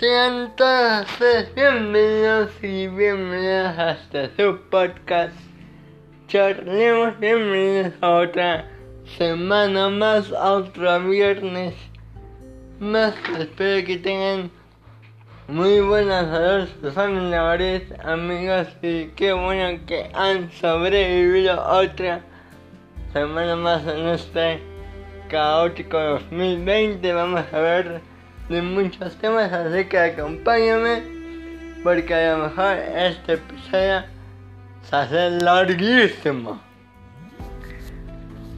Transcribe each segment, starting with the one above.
Sean todos bienvenidos y bienvenidas a este su podcast. Charlemos, bienvenidos a otra semana más, a otro viernes más. Espero que tengan muy buenas salud, familiares, amigos y qué bueno que han sobrevivido otra semana más en este caótico 2020. Vamos a ver de muchos temas, así que acompáñame porque a lo mejor este episodio se hace larguísimo.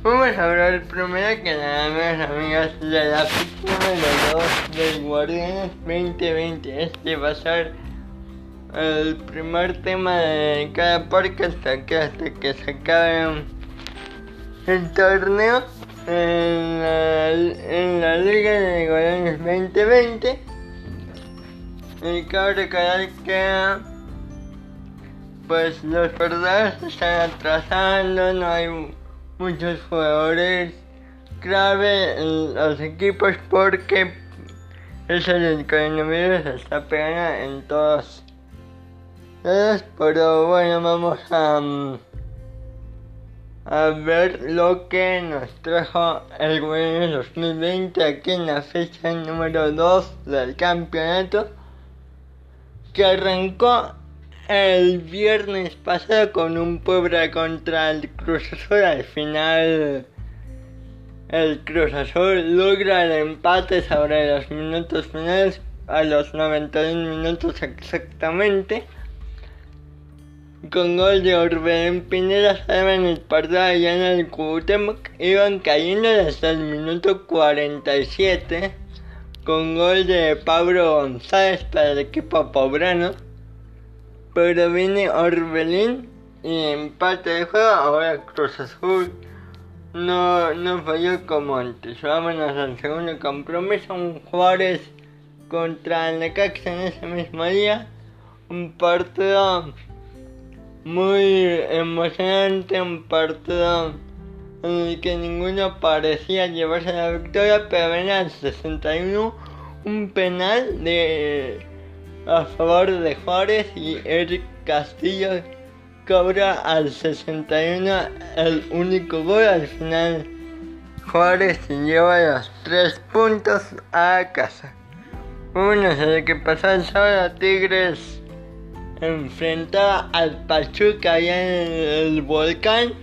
Vamos a hablar primero que nada más amigos de la fecha número 2 del Guardianes 2020. Este va a ser el primer tema de cada podcast hasta que, hasta que se acabe el torneo en la, en la Liga de Guardianes 2020. Y cabe recordar que pues los partidos están atrasando, no hay muchos jugadores clave en los equipos porque eso del coronavirus está pegando en todos lados. Pero bueno, vamos a, a ver lo que nos trajo el Guardianes 2020 aquí en la fecha número 2 del campeonato que arrancó el viernes pasado con un Puebla contra el Cruz Azul. Al final, el Cruz Azul logra el empate sobre los minutos finales, a los 91 minutos exactamente. Con gol de Orbelín Pineda, saben el partido allá en el Cuauhtémoc. Iban cayendo desde el minuto 47. Con gol de Pablo González para el equipo pobrano pero viene Orbelín y empate de juego. Ahora Cruz Azul no, no falló como antes. Vámonos al segundo compromiso. Un Juárez contra el Necaxa en ese mismo día. Un partido muy emocionante. Un partido en el que ninguno parecía llevarse la victoria. Pero venía al 61 un penal de a favor de Juárez y Eric Castillo cobra al 61 el único gol. Al final Juárez se lleva los tres puntos a casa. Bueno, desde que pasó el sábado Tigres enfrentaba al Pachuca allá en el volcán.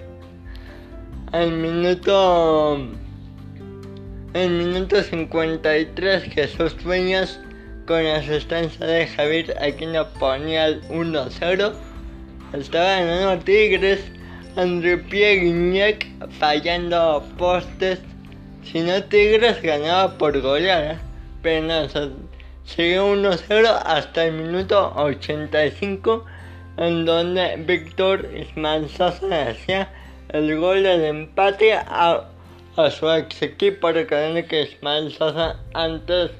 Al minuto... En minuto 53 Jesús Dueñas con asistencia de Javier Aquino ponía el 1-0. Estaba ganando Tigres, André Pierre fallando postes. Si no Tigres ganaba por goleada, pero no, siguió 1-0 hasta el minuto 85 en donde Víctor Ismael Sosa hacía el gol del empate a, a su ex equipo, recordando que Ismael Sosa antes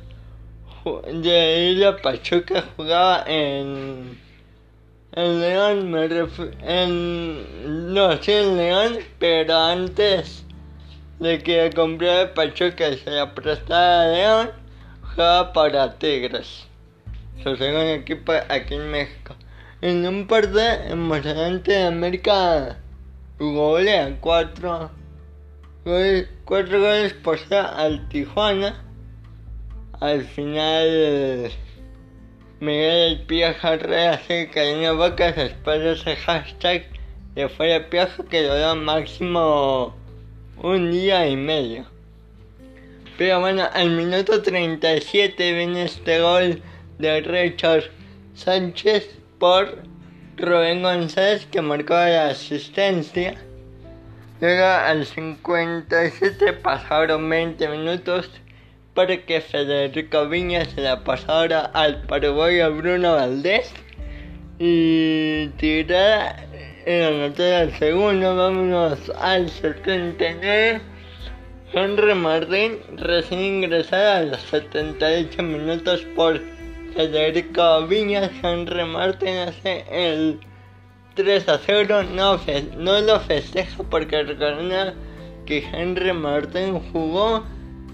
de ir a Pachuca jugaba en en León me en no sí en León pero antes de que comprara Pachuca y se la prestara a León para Tigres. Su segundo equipo aquí en México. En un partido emocionante de América golea cuatro. Goles, cuatro goles por ser al Tijuana. Al final Miguel El Piojo Herrera se cayó boca después de ese hashtag de fuera Piojo que duró máximo un día y medio. Pero bueno, al minuto 37 viene este gol de Richard Sánchez por Rubén González que marcó la asistencia. Luego al 57 pasaron 20 minutos para que Federico Viña se la pasara al paraguayo Bruno Valdés y tirara en la nota del segundo, vámonos al 79. Henry Martín recién ingresado a los 78 minutos por Federico Viñas. Henry Martín hace el 3 a 0. No, lo festeja porque recuerda que Henry Martín jugó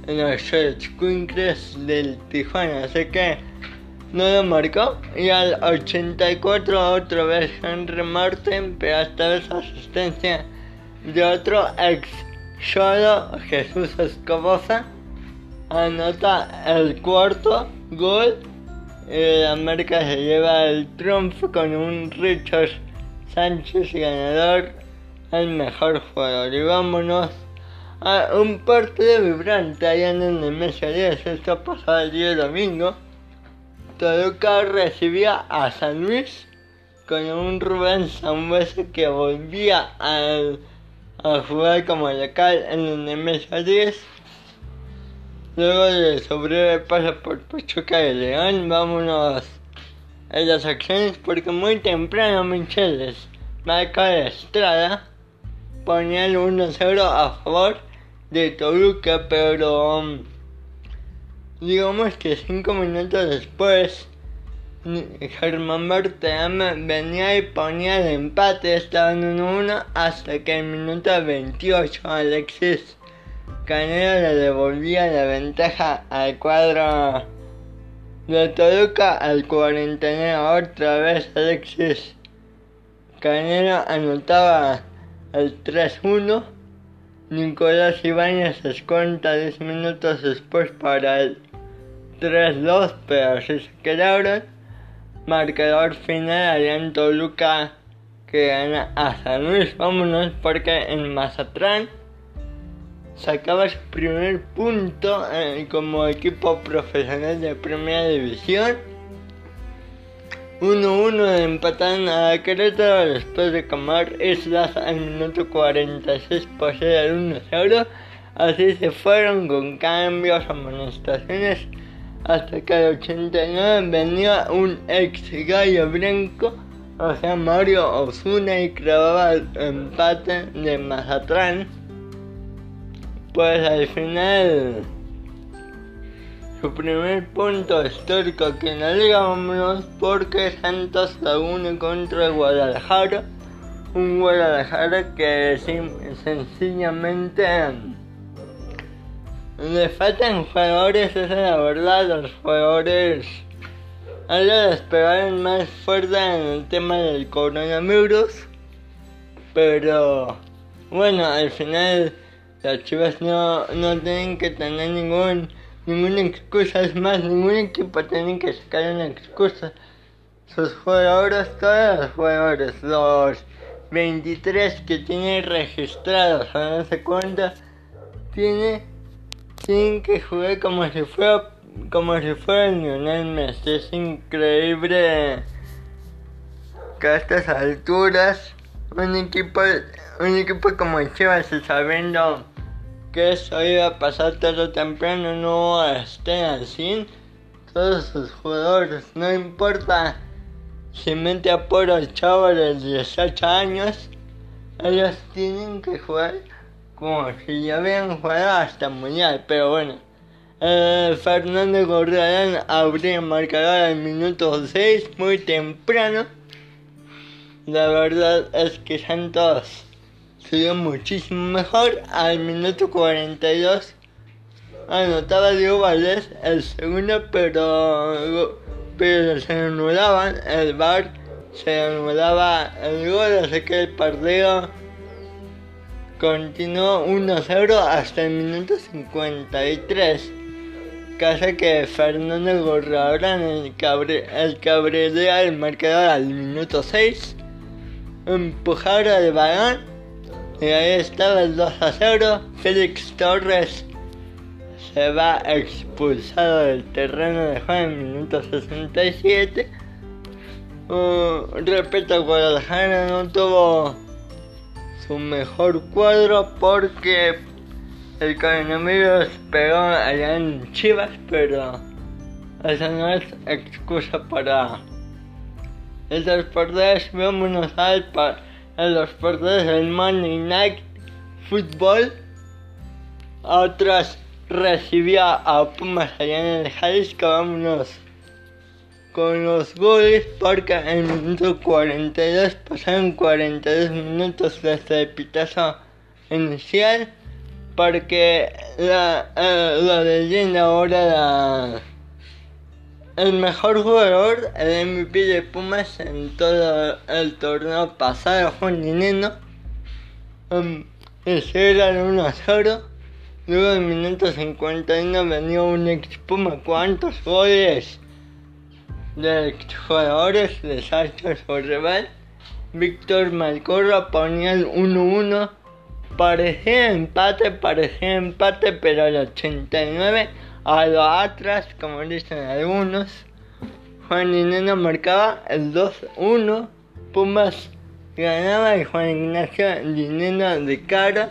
en los Squinkles del Tijuana. Así que no lo marcó. Y al 84 otra vez Henry Martin, pero esta vez asistencia de otro ex solo Jesús Escobosa. Anota el cuarto gol. Y América se lleva el triunfo con un Richard Sánchez ganador, el mejor jugador. Y vámonos a un partido vibrante allá en el Nemesio 10. Esto pasó el día domingo. Toluca recibía a San Luis con un Rubén Sambuesa que volvía a, a, jugar como local en el Nemesio 10. Luego de su breve paso por Pachuca de León, vámonos a las acciones porque muy temprano Micheles marca de Estrada ponía el 1-0 a favor de Toluca, pero digamos que 5 minutos después Germán Berteama venía y ponía el empate, estaban 1-1 hasta que en minuto 28 Alexis Canelo le devolvía la ventaja al cuadro de Toluca. Al 49 otra vez Alexis Canelo anotaba el 3-1 Nicolás Ibáñez descuenta 10 minutos después para el 3-2 pero así se quedaron marcador final en Toluca que gana a San Luis vámonos porque en Mazatlán sacaba su primer punto eh, como equipo profesional de primera división. 1-1 empatan a Querétaro después de Camar Islas al minuto 46 por ser el 1-0. Así se fueron con cambios, amonestaciones, hasta que al 89 venía un ex gallo blanco, o sea Mario Osuna, y clavaba el empate de Mazatlán. Pues al final su primer punto histórico aquí en la liga porque Santos la une contra Guadalajara. Un Guadalajara que sencillamente le faltan jugadores esa es la verdad los jugadores. Hay que despegar más fuerte en el tema del coronavirus. Pero bueno al final las chivas no, no tienen que tener ningún, ninguna excusa, es más, ningún equipo tiene que sacar una excusa. Sus jugadores, todos los jugadores, los 23 que tiene registrados o no cuántos, tiene, tienen que jugar como si fuera como si fuera Lionel Messi. Es increíble que a estas alturas un equipo, un equipo como Chivas sabiendo que eso iba a pasar tarde o temprano, no estén así. Todos sus jugadores, no importa si mente a puro chavo de 18 años, ellos tienen que jugar como si ya habían jugado hasta mundial, pero bueno. Eh, Fernando Gorriarán abrió el marcador al minuto 6, muy temprano. La verdad es que Santos sería muchísimo mejor. Al minuto 42 anotaba Diego Valdés el segundo, pero, pero se anulaban el bar, se anulaba el gol, así que el partido continuó 1-0 hasta el minuto 53. Casa que Fernando Gorrabrán, el, cabre, el cabredea el marcador al minuto 6, empujara el balón y ahí estaba el 2 a 0. Félix Torres se va expulsado del terreno de juego en el minuto 67. Uh, repito, Guadalajara no tuvo su mejor cuadro porque el coronavirus pegó allá en Chivas, pero esa no es excusa para esas partidas. Vámonos al par partidos del Monday Night Football. Otras recibía a Pumas allá en el Jalisco. Vámonos con los goles porque en el minuto 42 pasaron 42 minutos desde el pitazo inicial porque la, eh, la leyenda ahora la el mejor jugador, el MVP de Pumas en todo el torneo pasado fue Nineno. Um, ese era el 1 0. Luego en minuto 51 venía un ex Puma. ¿Cuántos goles de jugadores de salto su rival? Víctor Malcorra ponía el 1-1. Parecía empate, parecía empate, pero al 89 a lo atrás, como dicen algunos, Juan Ineno marcaba el 2-1. Pumas ganaba y Juan Ignacio Dineno de cara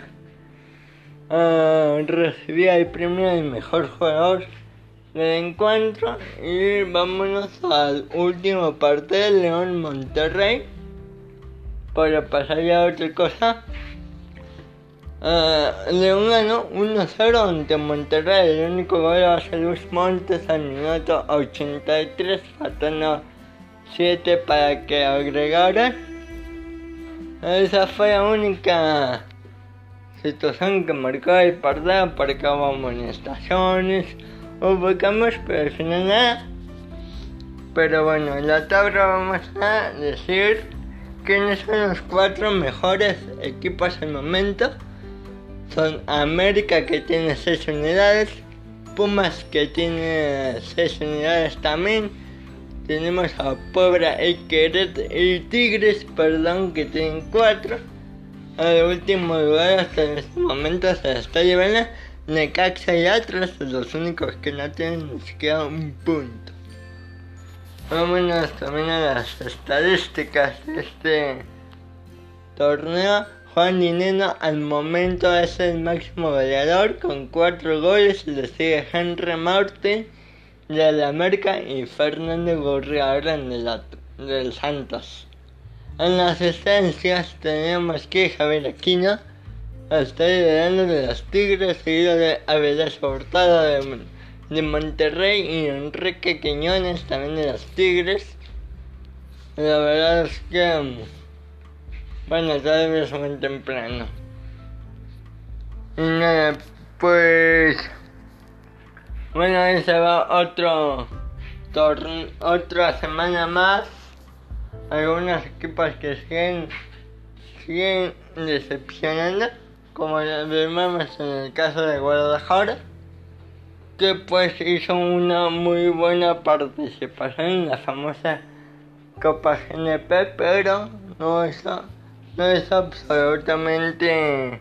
uh, recibía el premio de mejor jugador del encuentro y vámonos al último partido León Monterrey para pasar ya a otra cosa. Uh, León ganó 1-0 ante Monterrey. El único gol va a ser Luis Montes al minuto 83 faltando 7 para que agregaran. Esa fue la única situación que marcó el partido porque hubo amonestaciones, hubo cambios, pero al final nada. Pero bueno, en la tabla vamos a decir quiénes son los cuatro mejores equipos al momento. Son América que tiene 6 unidades, Pumas que tiene 6 unidades también, tenemos a Puebla y y Tigres, perdón, que tienen cuatro. Al último lugar hasta este momento se está llevando Necaxa y Atlas, los únicos que no tienen ni siquiera un punto. Vámonos también a las estadísticas de este torneo. Juan Dineno al momento es el máximo goleador con cuatro goles, le sigue Henry Martin de la América y Fernando Gorriarán de del Santos. En las asistencias tenemos que Javier Aquino está liderando de los Tigres, seguido de Avilés Hurtado de, de, Monterrey y Enrique Quiñones también de los Tigres. La verdad es que, bueno, todavía es muy temprano. Y nada, pues... Bueno, ahí se va otro otra semana más. Algunos equipos que siguen, siguen decepcionando, como vemos en el caso de Guadalajara, que pues hizo una muy buena participación en la famosa Copa GNP, pero no hizo, no hizo absolutamente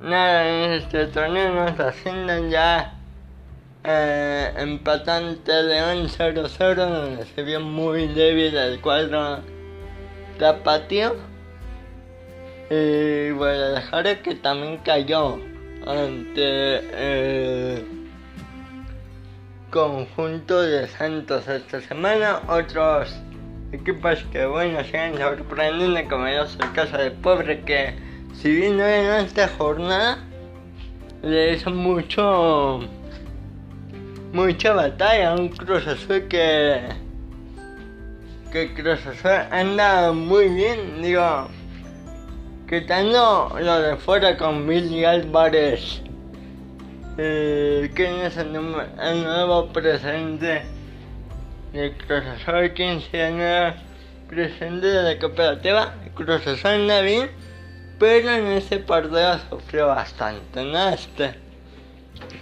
nada en este torneo, no está haciendo ya eh, empatante León 0-0 donde se vio muy débil el cuadro tapatío y Guadalajara que también cayó ante el conjunto de Santos esta semana. Otros equipos que bueno siguen sorprendiendo como es el caso de Pobre que si bien no en esta jornada le hizo mucho mucha batalla, un Cruz que que Cruz Azul anda muy bien, digo, quitando lo de fuera con Billy Álvarez, eh, ¿quién es el, nuevo presidente de Cruz Azul? ¿Quién será el nuevo presidente de la cooperativa? Cruz Azul bien, pero en ese partido sufrió bastante, ¿no? Este,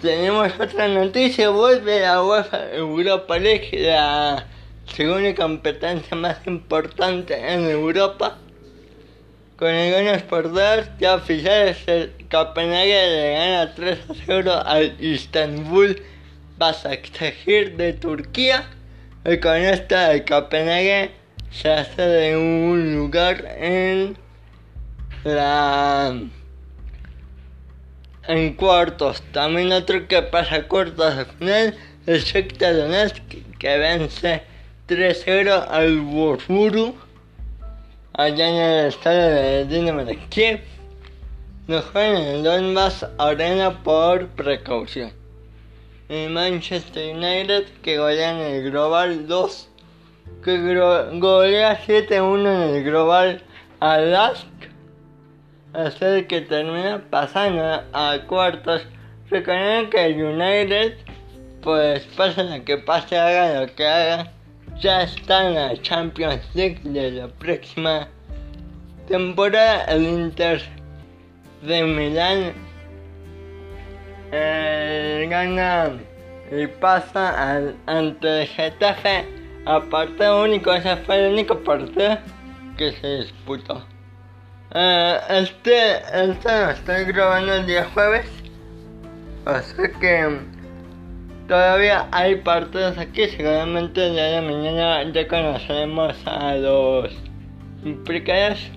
tenemos otra noticia, vuelve la UEFA Europa League, la segunda competencia más importante en Europa. Con algunos partidos ya oficiales, el Copenhague le gana 3 a 0 al Istanbul Basaksehir de Turquía. Y con esta el Copenhague se hace de un lugar en la en cuartos. También otro que pasa a cuartos de final es Shakhtar Donetsk que vence 3-0 al Wolfsburg allá en el estadio de Dinamo de Kiev. No juegan en el Donbass Arena por precaución. Y Manchester United que golea en el Global 2 que golea 7-1 en el Global a Lask hacer que termina pasando a cuartos. Recuerden que el United pues pase lo que pase, haga lo que haga, ya está en la Champions League de la próxima temporada. El Inter de Milán eh, gana y pasa al, ante el Getafe a partido único. Ese fue el único partido que se disputó. Eh, este, este lo estoy grabando el día jueves. Así que todavía hay partidos aquí. Seguramente el día de mañana ya conoceremos a los implicados.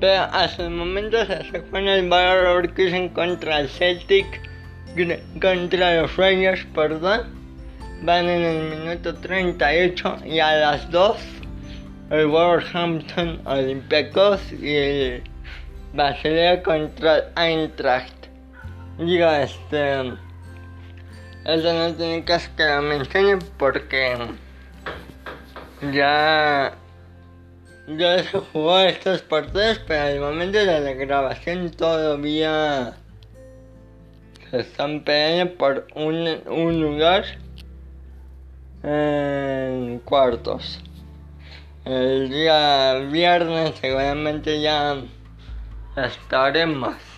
Pero hasta el momento se juega el Bayer Leverkusen contra el Celtic, contra los Rangers, perdón. Van en el minuto 38 y a las 2 el Wolverhampton Olympiacos y el Basilea contra el Eintracht. Digo, este. Eso no tiene caso que lo mencione porque ya ya se jugó estos partidos, pero al momento de la grabación todavía se están peleando por un, un lugar en cuartos. El día viernes seguramente ya estaremos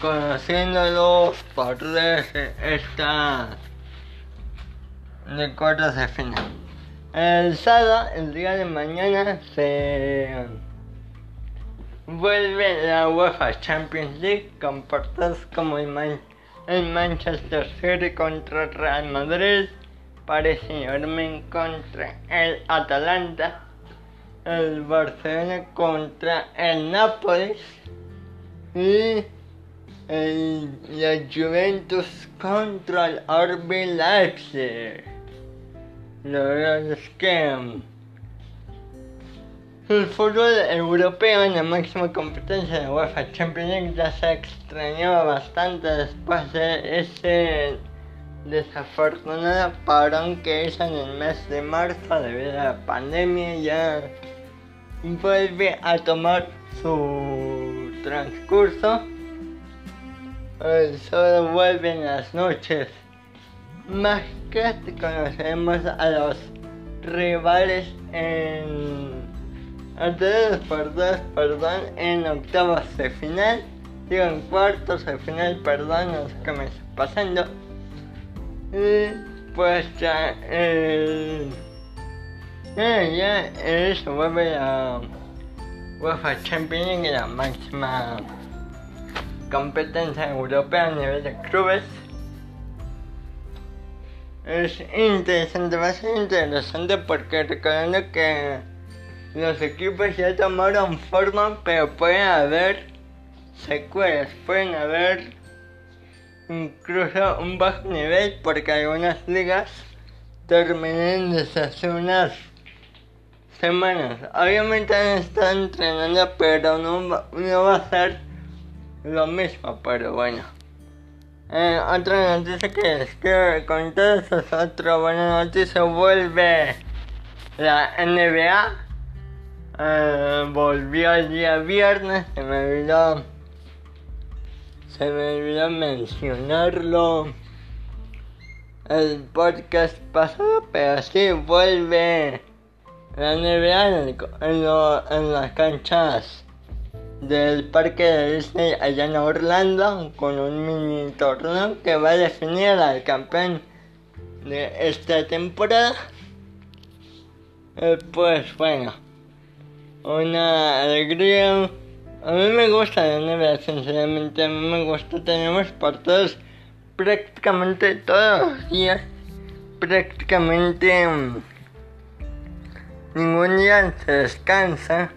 conociendo los partidos esta de cuartos de final. El sábado, el día de mañana, se vuelve la UEFA Champions League con partidos como el, Manchester City contra Real Madrid, Paris Saint-Germain contra el Atalanta, el Barcelona contra el Nápoles y el, la Juventus contra el RB Leipzig. La verdad es que mm, el fútbol europeo en la máxima competencia de UEFA Champions League ya se extrañaba bastante después de ese desafortunado parón que hizo en el mes de marzo debido a la pandemia ya vuelve a tomar su transcurso. Solo vuelven las noches más que conocemos a los rivales en antes partidos, perdón, en octavos de final, digo en cuartos de final, perdón, no sé qué me está pasando. Y pues ya el eh, ya eso vuelve a UEFA Champions League, la máxima competencia europea a nivel de clubes es interesante, va a ser interesante porque recordando que los equipos ya tomaron forma, pero pueden haber secuelas, pueden haber incluso un bajo nivel porque algunas ligas terminan desde hace unas semanas. Obviamente estado entrenando, pero no, no va a ser lo mismo, pero bueno. Eh, otra noticia que les quiero contar es otra buena noticia. Vuelve la NBA. Eh, volvió el día viernes. Se me olvidó. Se me olvidó mencionarlo. El podcast pasado, pero sí vuelve la NBA en, en las canchas del parque de Disney allá en Orlando con un mini torneo que va a definir al campeón de esta temporada. Eh, pues bueno, una alegría. A mí me gusta la NBA, sinceramente, a mí me gusta. Tenemos partidos prácticamente todos los días. Prácticamente mm, ningún día se descansa.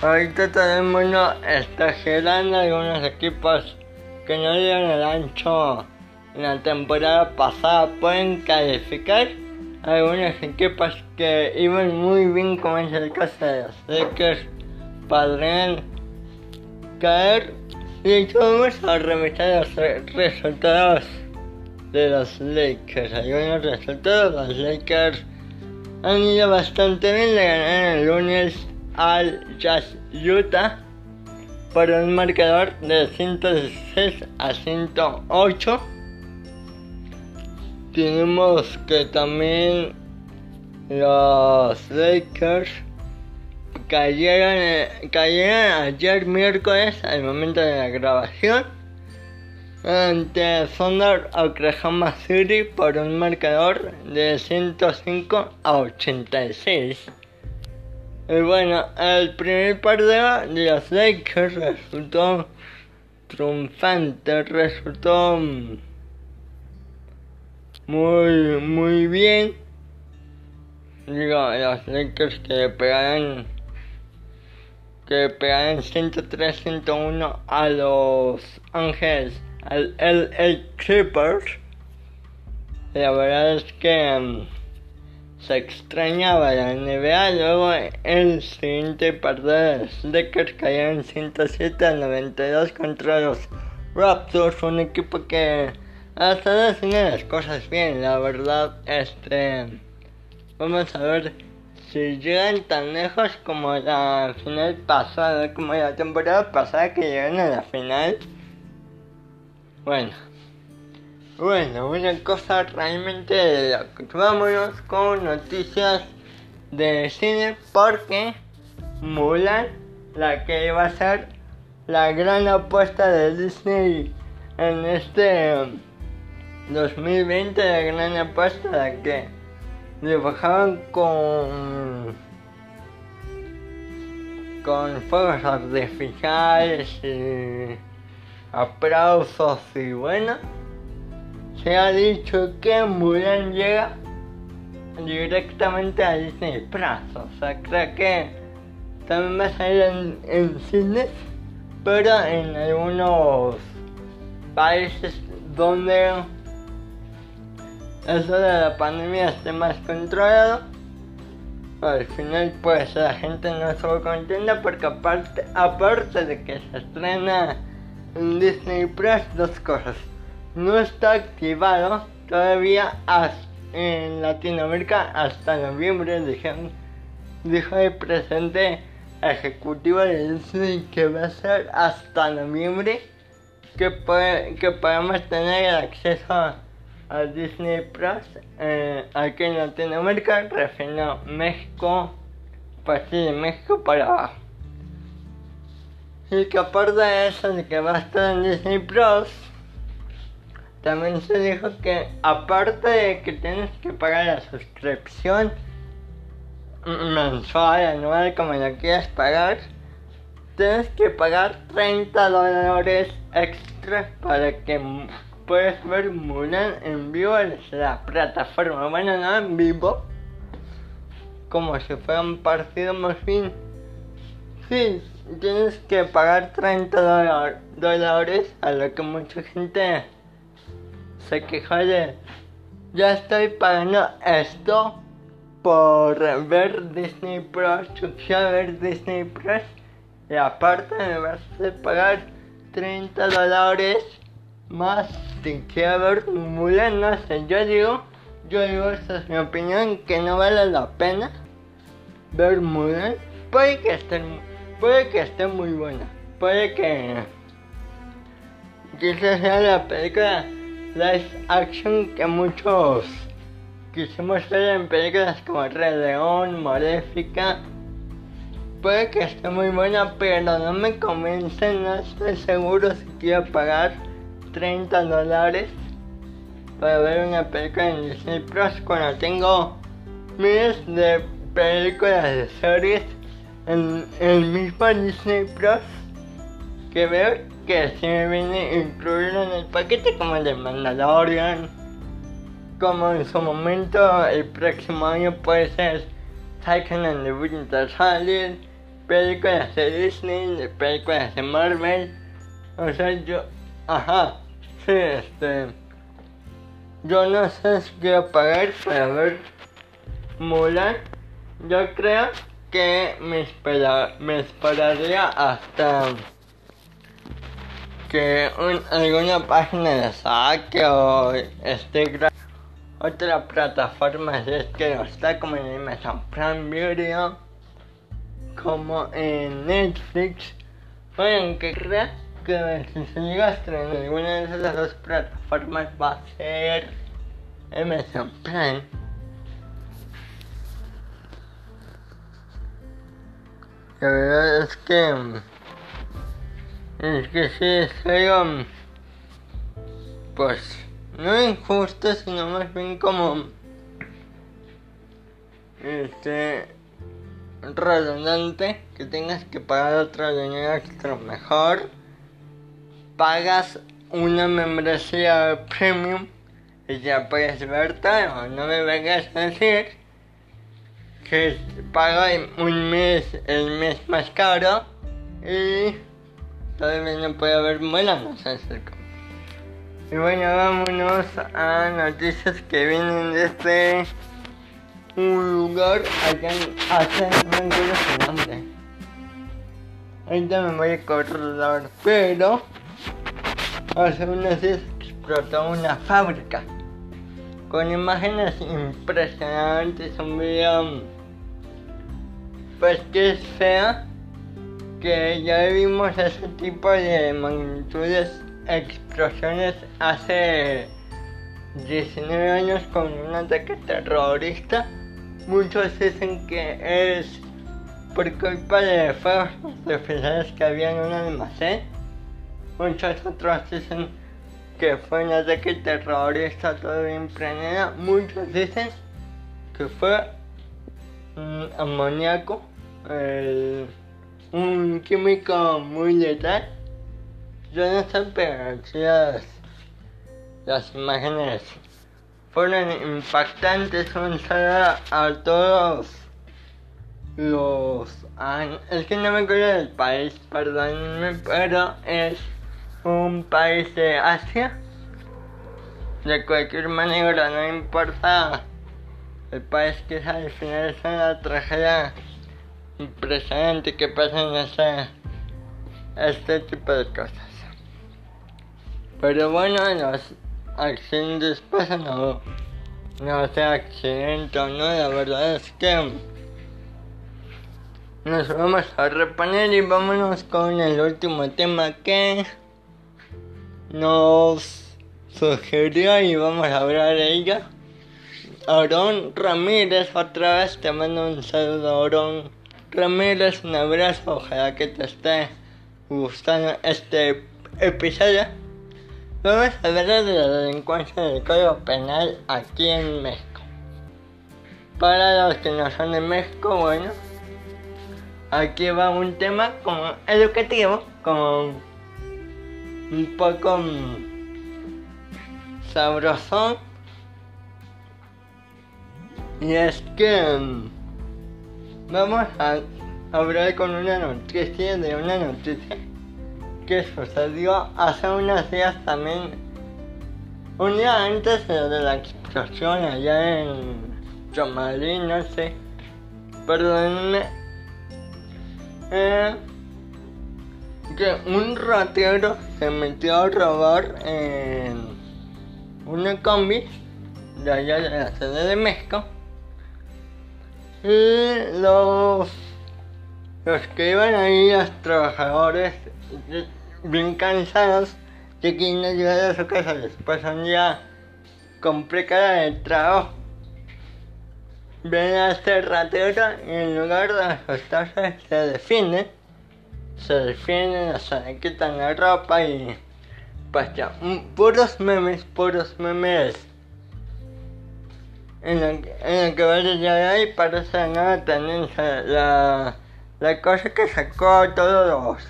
Ahorita mundo está girando algunos equipos que no dieron el ancho en la temporada pasada pueden calificar. Algunos equipos que iban muy bien, como es el caso de los Lakers, podrían caer. Y vamos a revisar los resultados de los Lakers. Algunos resultados, los Lakers han ido bastante bien, le ganaron el lunes al Jazz Utah por un marcador de 116 a 108. tenemos que también los Lakers cayeron, cayeron ayer miércoles al momento de la grabación ante Thunder Oklahoma City por un marcador de 105 a 86. Y bueno, el primer partido de los Lakers resultó triunfante, resultó muy, muy bien. Digo, los Lakers que pegaron que pegaron 103-101 a los Ángeles, al LA Clippers. La verdad es que se extrañaba la NBA. Luego el siguiente partido los Lakers cayeron 107 a 92 contra los Raptors, un equipo que ha estado haciendo las cosas bien, la verdad. Este, vamos a ver si llegan tan lejos como la final pasada, como la temporada pasada que llegaron a la final. Bueno, bueno, una cosa realmente de Vámonos con noticias de cine porque Mulan, la que iba a ser la gran apuesta de Disney en este 2020, la gran apuesta, la que dibujaban con con fuegos artificiales y aplausos y bueno se ha dicho que Mulan llega directamente a Disney Plus o sea creo que también va a salir en, en cines pero en algunos países donde eso de la pandemia esté más controlado. Al final pues la gente no estuvo contenta porque aparte, aparte de que se estrena en Disney Plus dos cosas. No está activado todavía en Latinoamérica hasta noviembre, dijo el presidente ejecutivo de Disney que va a ser hasta noviembre que, puede, que podemos tener el acceso a Disney Plus eh, aquí en Latinoamérica, refiriendo México, pues sí, de México para abajo. Y que aparte de eso, de que va a estar en Disney Plus, también se dijo que aparte de que tienes que pagar la suscripción mensual, anual, como la quieras pagar, tienes que pagar 30 dólares extra para que puedes ver Mulan en vivo en la plataforma. Bueno, no en vivo, como si fuera un partido más fin. Sí, tienes que pagar 30 dólares, a lo que mucha gente se quejó de. Ya estoy pagando esto por ver Disney Plus, quiero ver Disney Plus y aparte me vas a pagar 30 dólares más si quiero ver Mulan, no sé, yo digo, yo digo, esta es mi opinión, que no vale la pena ver Mulan. Puede que esté, puede que esté muy buena, puede que quizás sea la película live action que muchos quisimos ver en películas como Rey León, Maléfica. Puede que esté muy buena, pero no me convence, no estoy seguro si quiero pagar 30 dólares para ver una película en Disney Plus cuando tengo miles de películas de series en el mismo Disney Plus que veo que si me viene incluido en el paquete como el de Mandalorian como en su momento el próximo año puede ser Titan and the Winter Soldier películas de Disney películas de Marvel o sea yo ajá Sí, este. Yo no sé si quiero pagar para ver Mulan. Yo creo que me, me esperaría hasta que alguna página de saque o este otra plataforma es que está como en Amazon Prime Video como en Netflix o que creas que si se llega a estrenar en alguna de esas dos plataformas va a ser Amazon Prime. La verdad es que es que sí es algo pues no injusto sino más bien como este redundante que tengas que pagar otra dinero extra mejor. Pagas una membresía premium y ya puedes ver todo no me vengas a decir que pago un mes el mes más caro y todavía no puedo ver buenas noticias y bueno vámonos a noticias que vienen desde un lugar en Asia, no recuerdo su nombre. Ahorita me voy a acordar, pero hace unos días explotó una fábrica con imágenes impresionantes, un video pues que es que ya vimos ese tipo de magnitudes, explosiones hace 19 años con un ataque terrorista Muchos dicen que es por culpa de fuegos artificiales que había en un almacén. Muchos otros dicen que fue un ataque terrorista todo bien planeado. Muchos dicen que fue amoníaco, un químico muy letal. Yo no pero las, las imágenes fueron impactantes. Un saludo a todos los. Es que no me acuerdo del país, perdónenme, pero es un país de Asia. De cualquier manera, no importa el país que sea, al final es una tragedia impresionante que pasa en este, tipo de cosas. Pero bueno, los accidentes pasan o no sea accidente no, la verdad es que nos vamos a reponer y vámonos con el último tema que nos sugirió y vamos a hablar de ella. Aarón Ramírez, otra vez te mando un saludo, Aarón Ramírez, un abrazo, ojalá que te esté gustando este episodio. Vamos a hablar de la delincuencia del Código Penal aquí en México. Para los que no son de México, bueno, aquí va un tema como educativo, como un poco mm, sabroso. Y es que mm, vamos a hablar con una noticia de una noticia que sucedió hace unos días también, un día antes de la explosión allá en Chomalí, no sé, perdónenme, eh, que un ratero se metió a robar en una combi de allá de la sede de México y los los que iban ahí, los trabajadores bien cansados que no llegar a su casa después un día compré cara de trabajo. Ven a este ratero y en lugar de asustarse se defienden. Se defienden, se quitan la ropa y pues ya, puros memes, puros memes. En lo que, va a llegar ahí parece una tendencia. La, la cosa que sacó todos los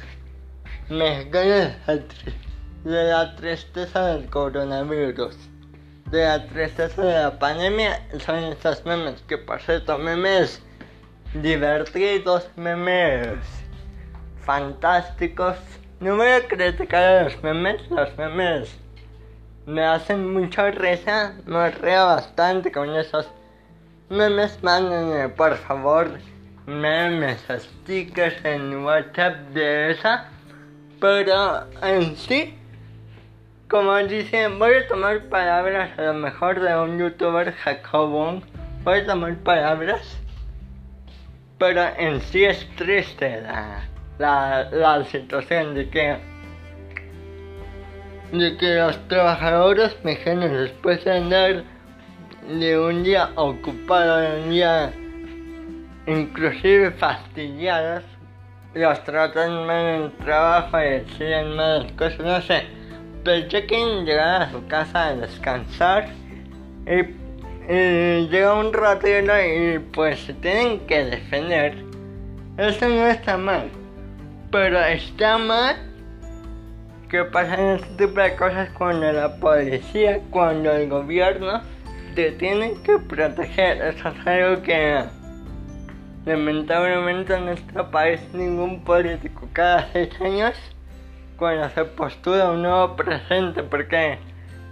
mexicanos de la tristeza del coronavirus, de la tristeza de la pandemia, son estos memes que por cierto, memes divertidos, memes fantásticos. No voy a criticar a los memes, los memes me hacen mucha risa, me río bastante con esos memes. Mándenme por favor memes, stickers en WhatsApp de esa pero en sí, como dicen, voy a tomar palabras a lo mejor de un youtuber Jacobon, voy a tomar palabras, pero en sí es triste la, la, la situación de que de que los trabajadores mexicanos después de andar de un día ocupado, de un día inclusive fastidiados, los tratan mal en el trabajo y deciden malas cosas, no sé. Pero chequen llegar a su casa a descansar y, llega un ratero y pues se tienen que defender. Eso no está mal. Pero está mal que pasan este tipo de cosas cuando la policía, cuando el gobierno te tiene que proteger. Eso es algo que lamentablemente en nuestro país ningún político cada seis años cuando se postula un nuevo presidente porque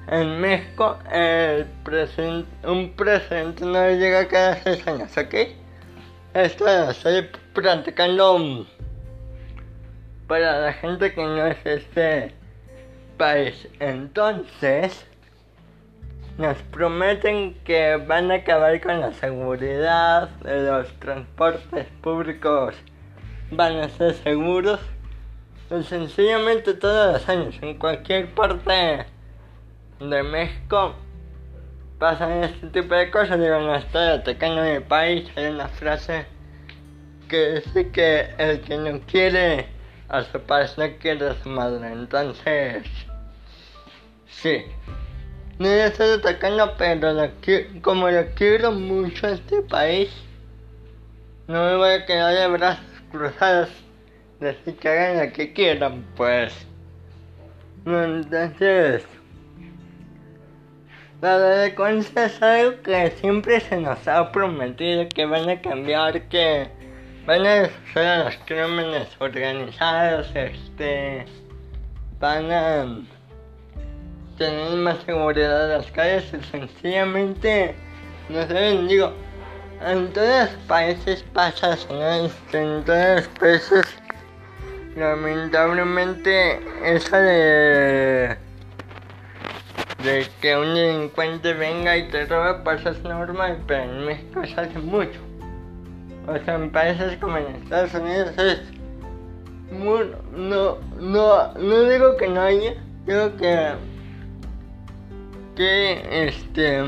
en México el un presidente no llega cada seis años, ¿ok? Esto lo estoy practicando para la gente que no es este país. Entonces, nos prometen que van a acabar con la seguridad, de los transportes públicos van a ser seguros. Pues sencillamente todos los años, en cualquier parte de México, pasan este tipo de cosas. Digo, no estoy atacando mi país, hay una frase que dice que el que no quiere a su padre quiere a su madre. Entonces, sí. No le estoy atacando, pero como lo quiero mucho a este país, no me voy a quedar de brazos cruzados. Decir que hagan lo que quieran, pues. Entonces, la delincuencia es algo que siempre se nos ha prometido que van a cambiar, que van a destruir los crímenes organizados, este, van a tener más seguridad en las calles y sencillamente no sé, digo, en todos los países pasa eso, En todos los países lamentablemente eso de de que un delincuente venga y te robe pues es normal, pero en México se hace mucho. O sea, en países como en Estados Unidos es muy, no, no, no digo que no haya, digo que que este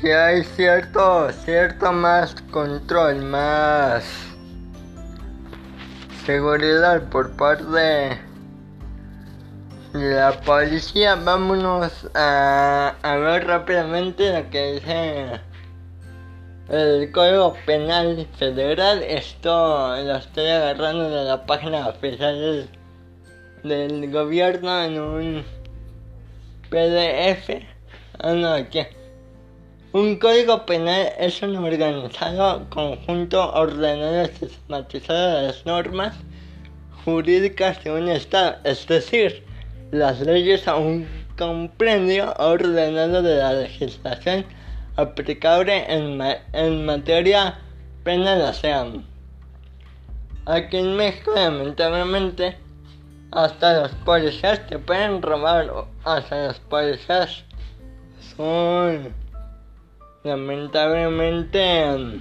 que hay cierto cierto más control más seguridad por parte de la policía. Vámonos a, a ver rápidamente lo que dice el Código Penal Federal esto lo estoy agarrando de la página oficial del gobierno en un PDF. Ah, no. Un código penal es un organizado conjunto ordenado y sistematizado de las normas jurídicas de un Estado, es decir, las leyes a un compendio ordenado de la legislación aplicable en, en materia penal. Sea, aquí en México, lamentablemente, hasta los policías te pueden robar, hasta los policías son lamentablemente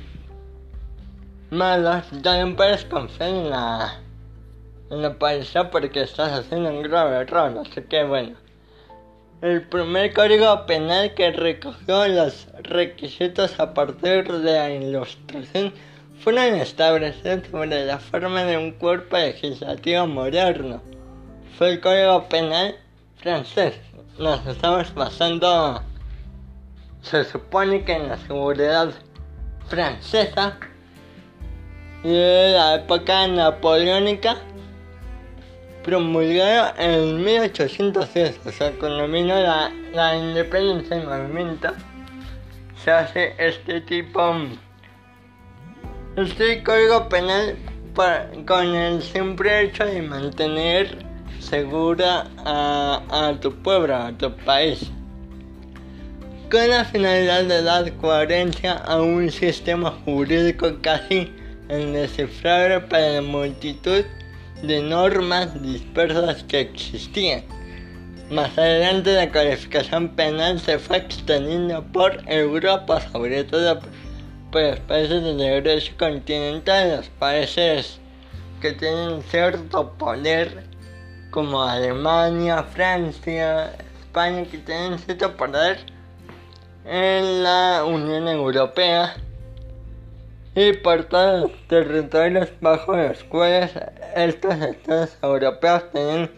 malos. También puedes confiar en la, en la policía porque estás haciendo un grave error, así que bueno. El primer código penal que recogió los requisitos a partir de la ilustración fueron establecidos sobre la forma de un cuerpo legislativo moderno fue el Código Penal francés. Nos estamos basando, se supone que en la seguridad francesa y la época napoleónica promulgado en 1810, o sea, cuando vino la, la independencia del movimiento, se hace este tipo, este código penal con el simple hecho de mantener segura a, tu pueblo, a tu país, con la finalidad de dar coherencia a un sistema jurídico casi indescifrable para la multitud de normas dispersas que existían. Más adelante la calificación penal se fue extendiendo por Europa, sobre todo por los países del derecho continental, los países que tienen cierto poder como Alemania, Francia, España que tienen cierto poder en la Unión Europea y por todos los territorios bajo los cuales estos estados europeos tienen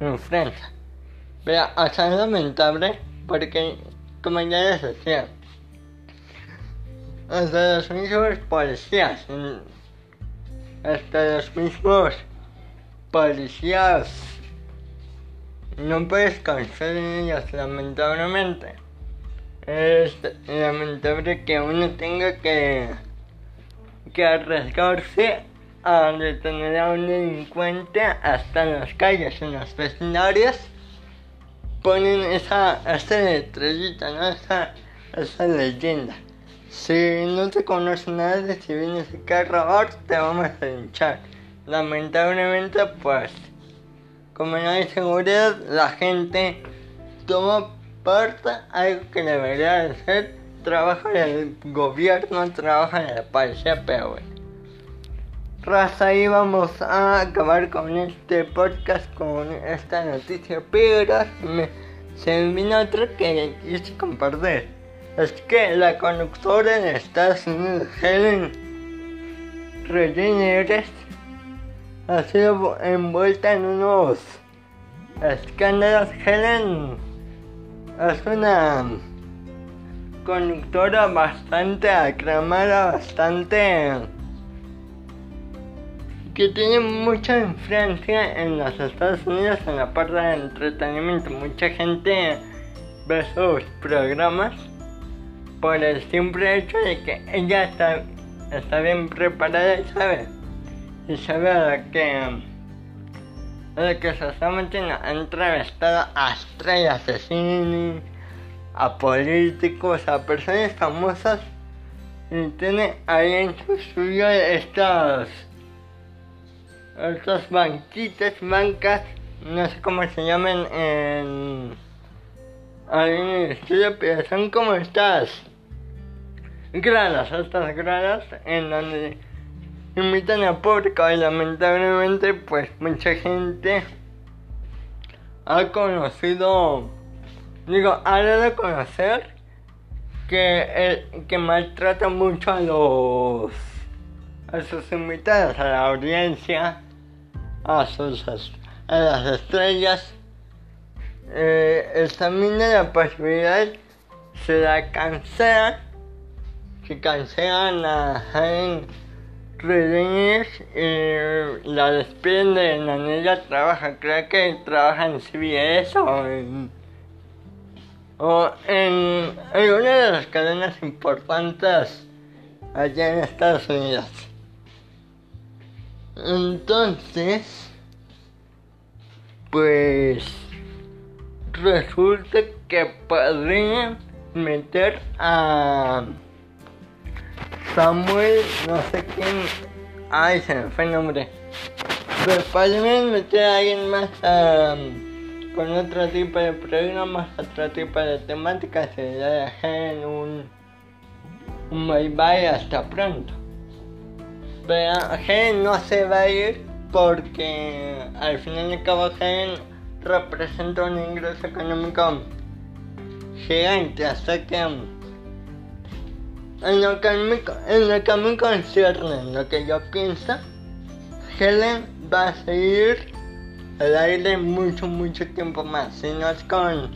influencia. Pero hasta es lamentable porque, como ya les decía, hasta los mismos policías, hasta los mismos policías, no puedes confiar en ellos, lamentablemente. Es lamentable que uno tenga que, que arriesgarse a detener a un delincuente hasta en las calles, en las vecindarias, ponen esa, esa estrellita, ¿no? esa, esa leyenda. Si no te conoce nadie, si vienes aquí a robar, te vamos a linchar. Lamentablemente, pues, como no hay seguridad, la gente toma parte algo que debería de ser trabajo del gobierno, trabajo de la pero bueno. Raza, ahí vamos a acabar con este podcast, con esta noticia, pero me, se me vino otra que quise compartir es que la conductora de Estados Unidos, Helen DeGeneres, ha sido envuelta en unos escándalos. Helen es una conductora bastante aclamada, bastante que tiene mucha influencia en los Estados Unidos en la parte del entretenimiento. Mucha gente ve sus programas por el simple hecho de que ella está, está bien preparada y sabe, y sabe a lo que, a que se está metiendo. Ha entrevistado a estrellas de a políticos, a personas famosas y tiene ahí en su estas, estas banquitas, bancas, no sé cómo se llaman en, ahí en el estudio, pero son como estas gradas, estas gradas en donde invitan a público y lamentablemente pues mucha gente ha conocido, digo, ha a conocer que, que maltrata mucho a los a sus invitados, a la audiencia, a sus a las estrellas. Eh, examina la posibilidad se la cancela que cancelan a Helen Rodríguez y la despiden de donde ella trabaja. Creo que trabaja en CBS o en, o en alguna de las cadenas importantes allá en Estados Unidos. Entonces, pues resulta que podrían meter a Samuel, no sé quién. Ay, se me fue el nombre. Pero podemos meter a alguien más con otro tipo de programas, otro tipo de temáticas. Se le dejar un, un bye bye hasta pronto. Pero Helen no se va a ir porque al final de cabo Helen representa un ingreso económico gigante, hasta que en lo que me, en lo que me concierne, lo que yo pienso, Helen va a seguir al aire mucho, mucho tiempo más. Si no es con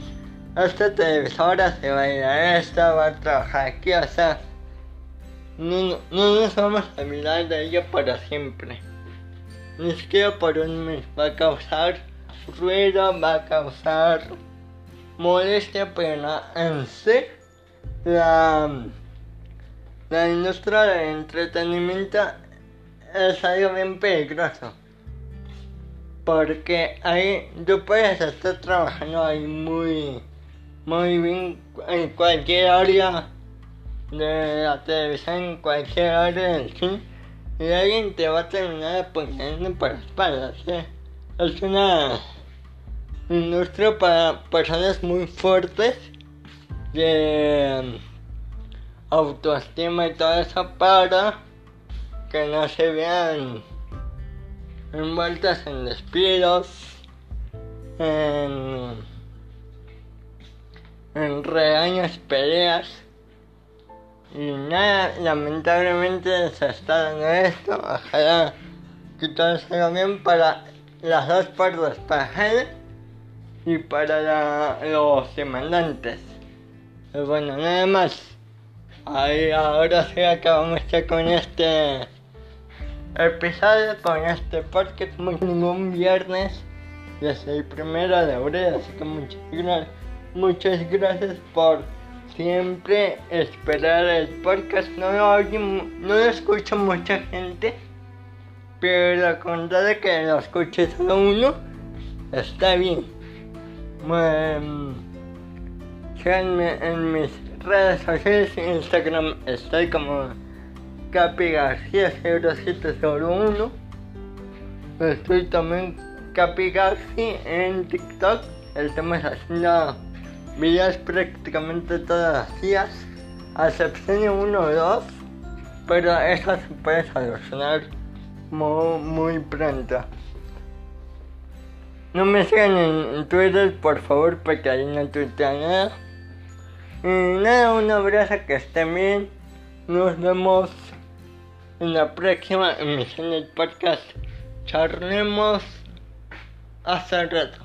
esta televisora, se va a ir a esta, va a trabajar aquí, o sea, no, no nos vamos a olvidar de ella para siempre. Ni siquiera por un mes. Va a causar ruido, va a causar molestia, pero en sí, la la industria del entretenimiento es algo bien peligroso. Porque ahí tú puedes estar trabajando ahí muy, muy bien en cualquier área de la televisión, en cualquier área del cine. Y alguien te va a terminar poniendo por la espalda. Es una industria para personas muy fuertes. De, autoestima y todo eso para que no se vean envueltas en despidos, en, en regaños, peleas. Y nada, lamentablemente se está dando esto. Ojalá que todo bien para las dos partes, para él y para los demandantes. Pero bueno, nada más. Ahí ahora sí acabamos ya con este episodio, con este podcast, como ningún viernes, desde el primero de abril, así que muchas gracias, muchas gracias por siempre esperar el podcast. No lo, no lo escucha mucha gente, pero con de que lo escuche solo uno, está bien. Bueno, síganme en mis redes sociales, Instagram estoy como Capi García 0701. Estoy también Capi García en TikTok. Estamos haciendo videos prácticamente todos los días, a excepción de uno o dos, pero eso se puede solucionar muy, muy pronto. No me sigan en Twitter, por favor, porque ahí no tuitea nada. Y nada, un abrazo, que estén bien. Nos vemos en la próxima emisión del podcast. Charlemos hasta el rato.